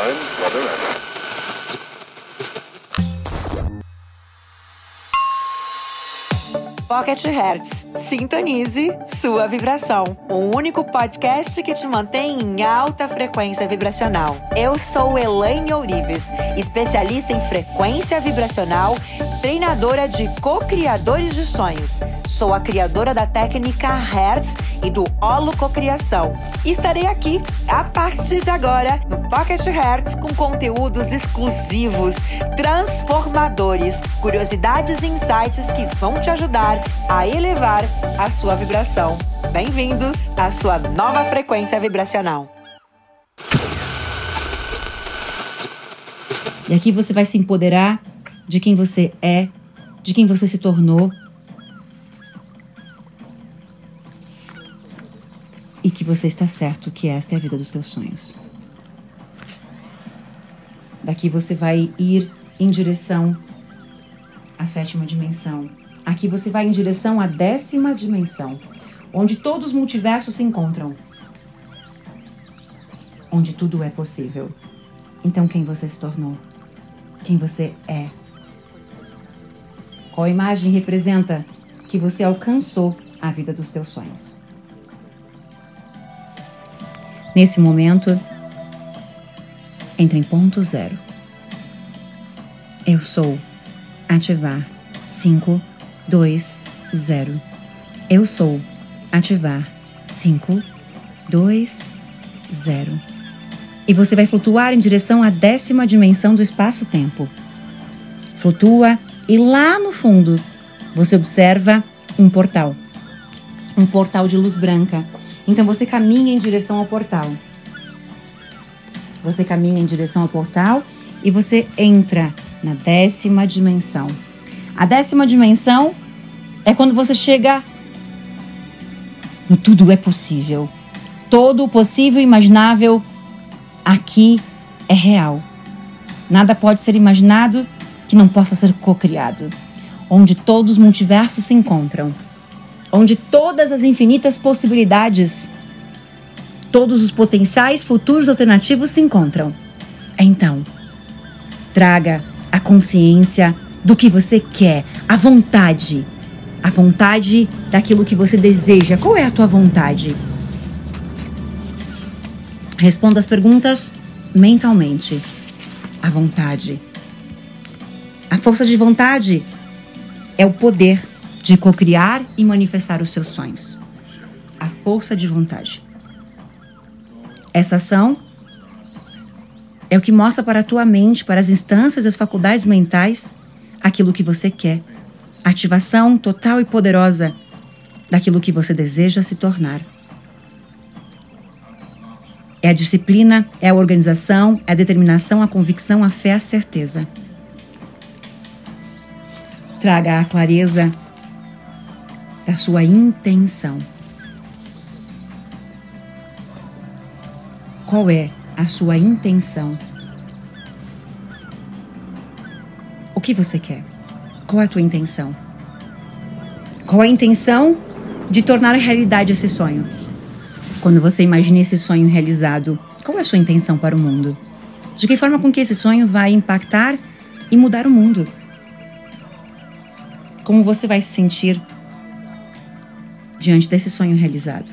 time, weather, and... Pocket Hertz. Sintonize sua vibração. O único podcast que te mantém em alta frequência vibracional. Eu sou Elaine Ourives, especialista em frequência vibracional, treinadora de co-criadores de sonhos. Sou a criadora da técnica Hertz e do Holo Cocriação. Estarei aqui a partir de agora no Pocket Hertz com conteúdos exclusivos, transformadores, curiosidades e insights que vão te ajudar a elevar a sua vibração. Bem-vindos à sua nova frequência vibracional. E aqui você vai se empoderar de quem você é, de quem você se tornou. E que você está certo que esta é a vida dos teus sonhos. Daqui você vai ir em direção à sétima dimensão, Aqui você vai em direção à décima dimensão, onde todos os multiversos se encontram. Onde tudo é possível. Então, quem você se tornou? Quem você é? Qual imagem representa que você alcançou a vida dos teus sonhos? Nesse momento, entre em ponto zero. Eu sou ativar 5 2, 0. Eu sou. Ativar. 5, 2, 0. E você vai flutuar em direção à décima dimensão do espaço-tempo. Flutua e lá no fundo você observa um portal. Um portal de luz branca. Então você caminha em direção ao portal. Você caminha em direção ao portal e você entra na décima dimensão. A décima dimensão é quando você chega no tudo é possível. Todo o possível imaginável aqui é real. Nada pode ser imaginado que não possa ser cocriado. Onde todos os multiversos se encontram. Onde todas as infinitas possibilidades, todos os potenciais futuros alternativos se encontram. Então, traga a consciência do que você quer, a vontade a vontade daquilo que você deseja. Qual é a tua vontade? Responda as perguntas mentalmente. A vontade. A força de vontade é o poder de cocriar e manifestar os seus sonhos. A força de vontade. Essa ação é o que mostra para a tua mente, para as instâncias as faculdades mentais, aquilo que você quer ativação total e poderosa daquilo que você deseja se tornar. É a disciplina, é a organização, é a determinação, a convicção, a fé, a certeza. Traga a clareza da sua intenção. Qual é a sua intenção? O que você quer? Qual é a tua intenção? Qual é a intenção de tornar realidade esse sonho? Quando você imagina esse sonho realizado, qual é a sua intenção para o mundo? De que forma com que esse sonho vai impactar e mudar o mundo? Como você vai se sentir diante desse sonho realizado?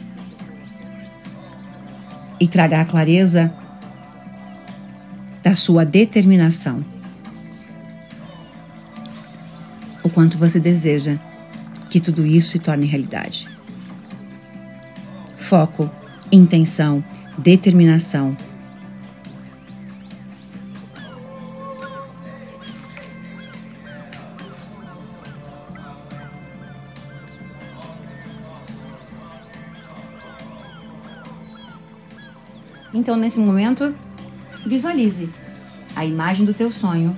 E traga a clareza da sua determinação quanto você deseja que tudo isso se torne realidade. Foco, intenção, determinação. Então, nesse momento, visualize a imagem do teu sonho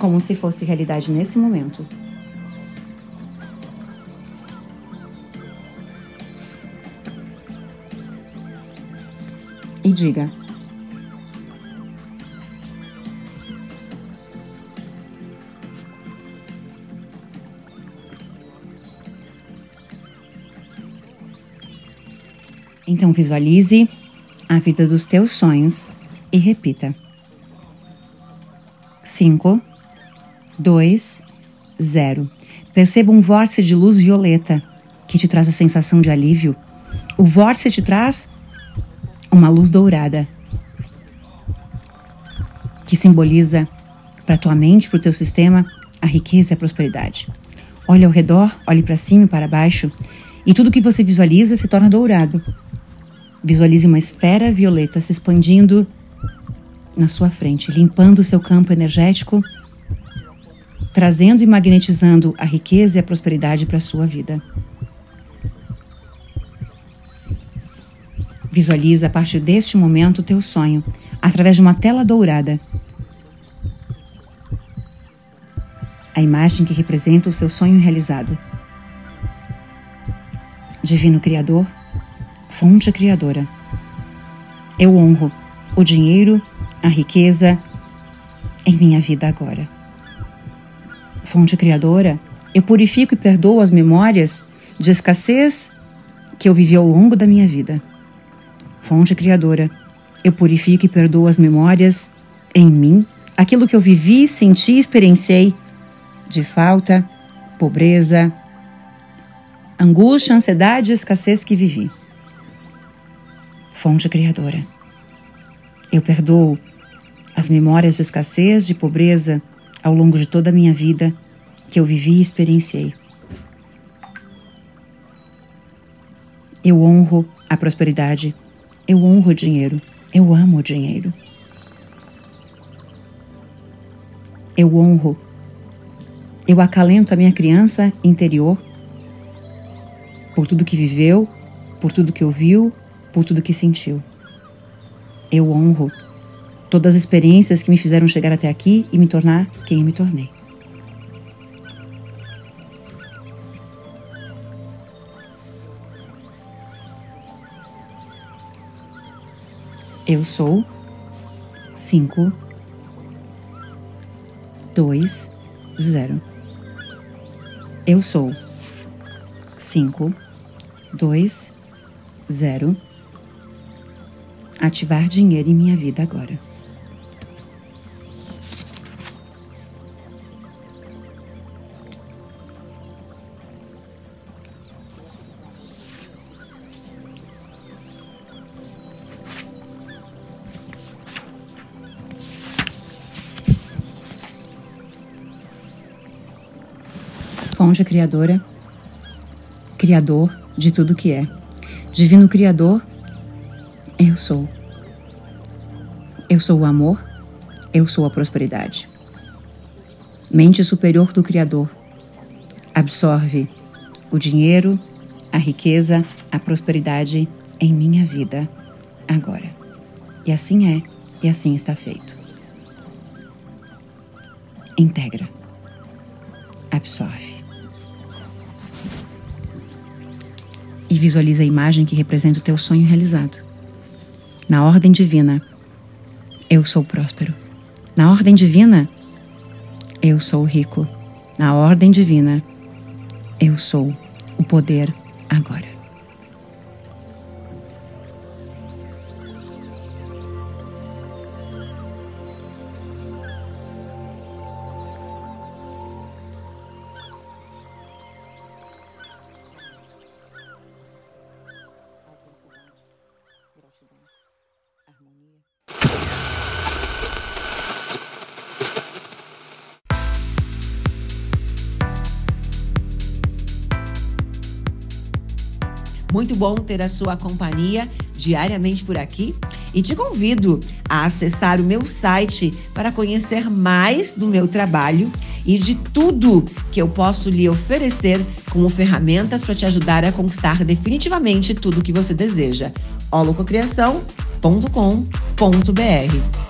como se fosse realidade nesse momento. E diga: Então visualize a vida dos teus sonhos e repita. 5, 2, 0. Perceba um vórtice de luz violeta que te traz a sensação de alívio. O vórtice te traz uma luz dourada que simboliza para tua mente, para o teu sistema, a riqueza e a prosperidade. Olhe ao redor, olhe para cima e para baixo, e tudo que você visualiza se torna dourado. Visualize uma esfera violeta se expandindo na sua frente, limpando o seu campo energético, trazendo e magnetizando a riqueza e a prosperidade para a sua vida. Visualiza a partir deste momento o teu sonho, através de uma tela dourada. A imagem que representa o seu sonho realizado. Divino Criador, fonte criadora. Eu honro o dinheiro, a riqueza em minha vida agora. Fonte criadora, eu purifico e perdoo as memórias de escassez que eu vivi ao longo da minha vida. Fonte criadora, eu purifico e perdoo as memórias em mim, aquilo que eu vivi, senti experienciei de falta, pobreza, angústia, ansiedade e escassez que vivi fonte criadora. Eu perdoo as memórias de escassez, de pobreza ao longo de toda a minha vida que eu vivi e experienciei. Eu honro a prosperidade, eu honro o dinheiro, eu amo o dinheiro. Eu honro, eu acalento a minha criança interior por tudo que viveu, por tudo que ouviu, por tudo que sentiu. Eu honro todas as experiências que me fizeram chegar até aqui e me tornar quem eu me tornei. Eu sou cinco, dois, zero. Eu sou cinco, dois, zero ativar dinheiro em minha vida agora. Fonte criadora, criador de tudo que é. Divino Criador, eu sou. Eu sou o amor, eu sou a prosperidade. Mente superior do Criador absorve o dinheiro, a riqueza, a prosperidade em minha vida agora. E assim é, e assim está feito. Integra. Absorve. Visualiza a imagem que representa o teu sonho realizado na ordem divina, eu sou próspero. Na ordem divina, eu sou rico. Na ordem divina, eu sou o poder agora. Muito bom ter a sua companhia diariamente por aqui e te convido a acessar o meu site para conhecer mais do meu trabalho e de tudo que eu posso lhe oferecer como ferramentas para te ajudar a conquistar definitivamente tudo que você deseja. holococriação.com.br